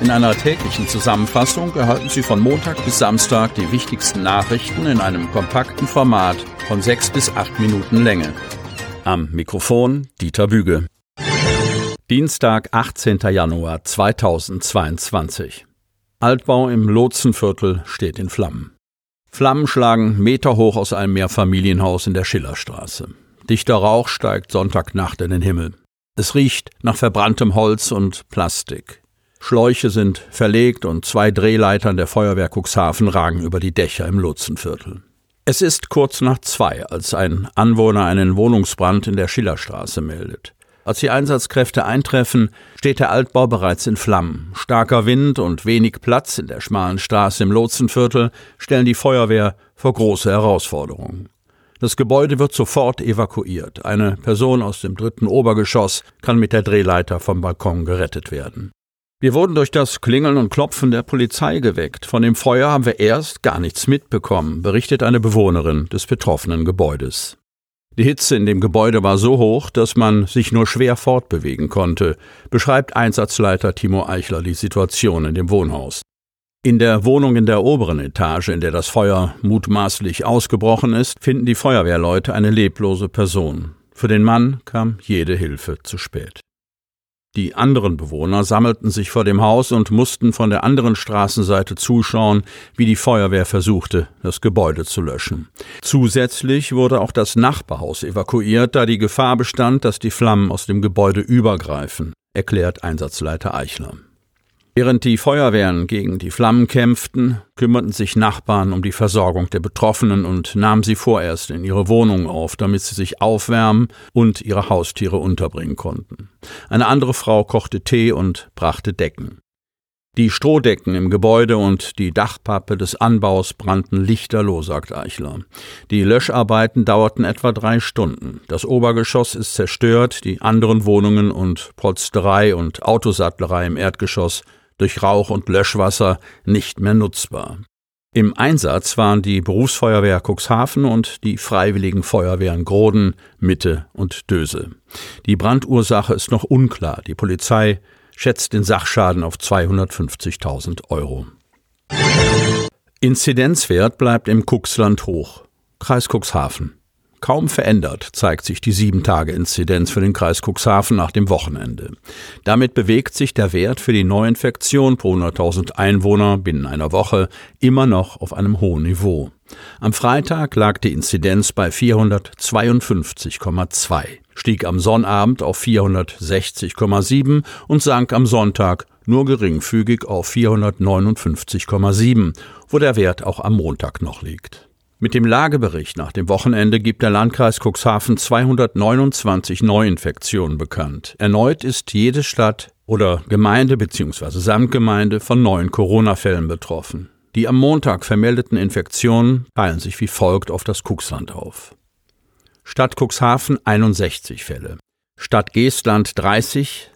In einer täglichen Zusammenfassung erhalten Sie von Montag bis Samstag die wichtigsten Nachrichten in einem kompakten Format von sechs bis acht Minuten Länge. Am Mikrofon Dieter Büge. Dienstag, 18. Januar 2022. Altbau im Lotsenviertel steht in Flammen. Flammen schlagen meterhoch aus einem Mehrfamilienhaus in der Schillerstraße. Dichter Rauch steigt Sonntagnacht in den Himmel. Es riecht nach verbranntem Holz und Plastik. Schläuche sind verlegt und zwei Drehleitern der Feuerwehr Cuxhaven ragen über die Dächer im Lotsenviertel. Es ist kurz nach zwei, als ein Anwohner einen Wohnungsbrand in der Schillerstraße meldet. Als die Einsatzkräfte eintreffen, steht der Altbau bereits in Flammen. Starker Wind und wenig Platz in der schmalen Straße im Lotsenviertel stellen die Feuerwehr vor große Herausforderungen. Das Gebäude wird sofort evakuiert. Eine Person aus dem dritten Obergeschoss kann mit der Drehleiter vom Balkon gerettet werden. Wir wurden durch das Klingeln und Klopfen der Polizei geweckt. Von dem Feuer haben wir erst gar nichts mitbekommen, berichtet eine Bewohnerin des betroffenen Gebäudes. Die Hitze in dem Gebäude war so hoch, dass man sich nur schwer fortbewegen konnte, beschreibt Einsatzleiter Timo Eichler die Situation in dem Wohnhaus. In der Wohnung in der oberen Etage, in der das Feuer mutmaßlich ausgebrochen ist, finden die Feuerwehrleute eine leblose Person. Für den Mann kam jede Hilfe zu spät. Die anderen Bewohner sammelten sich vor dem Haus und mussten von der anderen Straßenseite zuschauen, wie die Feuerwehr versuchte, das Gebäude zu löschen. Zusätzlich wurde auch das Nachbarhaus evakuiert, da die Gefahr bestand, dass die Flammen aus dem Gebäude übergreifen, erklärt Einsatzleiter Eichler. Während die Feuerwehren gegen die Flammen kämpften, kümmerten sich Nachbarn um die Versorgung der Betroffenen und nahmen sie vorerst in ihre Wohnungen auf, damit sie sich aufwärmen und ihre Haustiere unterbringen konnten. Eine andere Frau kochte Tee und brachte Decken. Die Strohdecken im Gebäude und die Dachpappe des Anbaus brannten lichterloh, sagt Eichler. Die Löscharbeiten dauerten etwa drei Stunden. Das Obergeschoss ist zerstört, die anderen Wohnungen und Polsterei und Autosattlerei im Erdgeschoss durch Rauch und Löschwasser nicht mehr nutzbar. Im Einsatz waren die Berufsfeuerwehr Cuxhaven und die Freiwilligen Feuerwehren Groden, Mitte und Döse. Die Brandursache ist noch unklar. Die Polizei schätzt den Sachschaden auf 250.000 Euro. Inzidenzwert bleibt im Cuxland hoch. Kreis Cuxhaven. Kaum verändert zeigt sich die 7-Tage-Inzidenz für den Kreis Cuxhaven nach dem Wochenende. Damit bewegt sich der Wert für die Neuinfektion pro 100.000 Einwohner binnen einer Woche immer noch auf einem hohen Niveau. Am Freitag lag die Inzidenz bei 452,2, stieg am Sonnabend auf 460,7 und sank am Sonntag nur geringfügig auf 459,7, wo der Wert auch am Montag noch liegt. Mit dem Lagebericht nach dem Wochenende gibt der Landkreis Cuxhaven 229 Neuinfektionen bekannt. Erneut ist jede Stadt oder Gemeinde bzw. Samtgemeinde von neuen Corona-Fällen betroffen. Die am Montag vermeldeten Infektionen teilen sich wie folgt auf das Cuxland auf. Stadt Cuxhaven 61 Fälle, Stadt Geestland 30,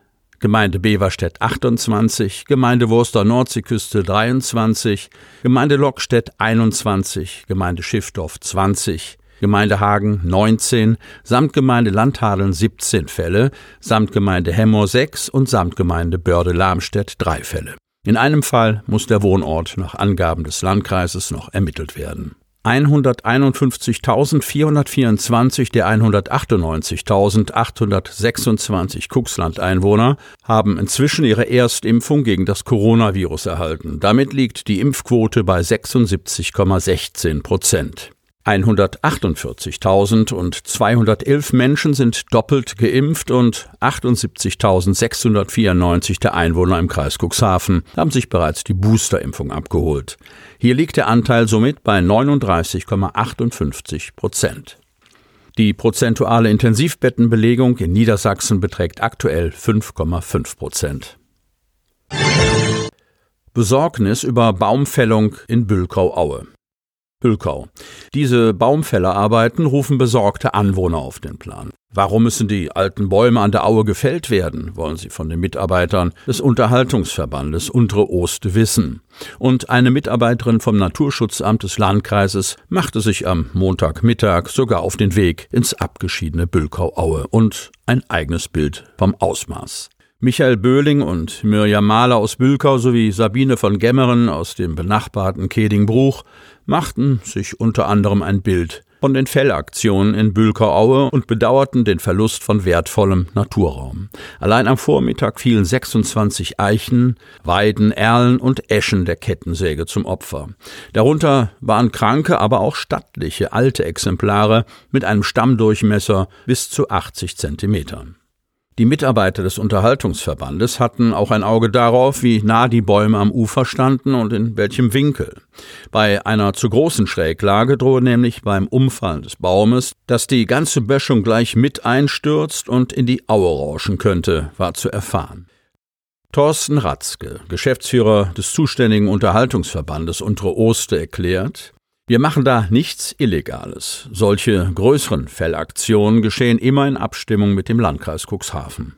Gemeinde Beverstedt 28, Gemeinde Wurster Nordseeküste 23, Gemeinde Lockstedt 21, Gemeinde Schiffdorf 20, Gemeinde Hagen 19, Samtgemeinde Landhadeln 17 Fälle, Samtgemeinde Hemmoor 6 und Samtgemeinde Börde-Lamstedt 3 Fälle. In einem Fall muss der Wohnort nach Angaben des Landkreises noch ermittelt werden. 151.424 der 198.826 Kuxland-Einwohner haben inzwischen ihre Erstimpfung gegen das Coronavirus erhalten. Damit liegt die Impfquote bei 76,16 Prozent. 148.211 Menschen sind doppelt geimpft und 78.694 der Einwohner im Kreis Cuxhaven haben sich bereits die Boosterimpfung abgeholt. Hier liegt der Anteil somit bei 39,58 Prozent. Die prozentuale Intensivbettenbelegung in Niedersachsen beträgt aktuell 5,5 Prozent. Besorgnis über Baumfällung in Bülkau-Aue. Hülkau. Diese Baumfällerarbeiten rufen besorgte Anwohner auf den Plan. Warum müssen die alten Bäume an der Aue gefällt werden, wollen sie von den Mitarbeitern des Unterhaltungsverbandes Untere Ost wissen. Und eine Mitarbeiterin vom Naturschutzamt des Landkreises machte sich am Montagmittag sogar auf den Weg ins abgeschiedene Bülkau-Aue und ein eigenes Bild vom Ausmaß. Michael Böhling und Mirjam Mahler aus Bülkau sowie Sabine von Gemmeren aus dem benachbarten Kedingbruch machten sich unter anderem ein Bild von den Fellaktionen in Bülkau-Aue und bedauerten den Verlust von wertvollem Naturraum. Allein am Vormittag fielen 26 Eichen, Weiden, Erlen und Eschen der Kettensäge zum Opfer. Darunter waren kranke, aber auch stattliche alte Exemplare mit einem Stammdurchmesser bis zu 80 Zentimetern. Die Mitarbeiter des Unterhaltungsverbandes hatten auch ein Auge darauf, wie nah die Bäume am Ufer standen und in welchem Winkel. Bei einer zu großen Schräglage drohe nämlich beim Umfallen des Baumes, dass die ganze Böschung gleich mit einstürzt und in die Aue rauschen könnte, war zu erfahren. Thorsten Ratzke, Geschäftsführer des zuständigen Unterhaltungsverbandes Untere Oste, erklärt, wir machen da nichts Illegales. Solche größeren Fellaktionen geschehen immer in Abstimmung mit dem Landkreis Cuxhaven.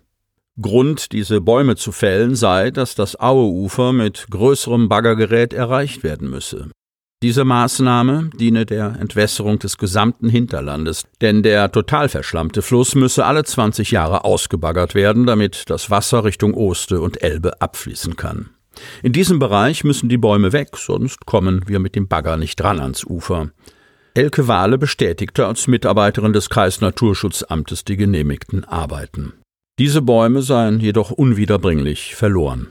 Grund, diese Bäume zu fällen, sei, dass das Aueufer mit größerem Baggergerät erreicht werden müsse. Diese Maßnahme diene der Entwässerung des gesamten Hinterlandes, denn der total verschlammte Fluss müsse alle 20 Jahre ausgebaggert werden, damit das Wasser Richtung Oste und Elbe abfließen kann. In diesem Bereich müssen die Bäume weg, sonst kommen wir mit dem Bagger nicht dran ans Ufer. Elke Wahle bestätigte als Mitarbeiterin des Kreisnaturschutzamtes die genehmigten Arbeiten. Diese Bäume seien jedoch unwiederbringlich verloren.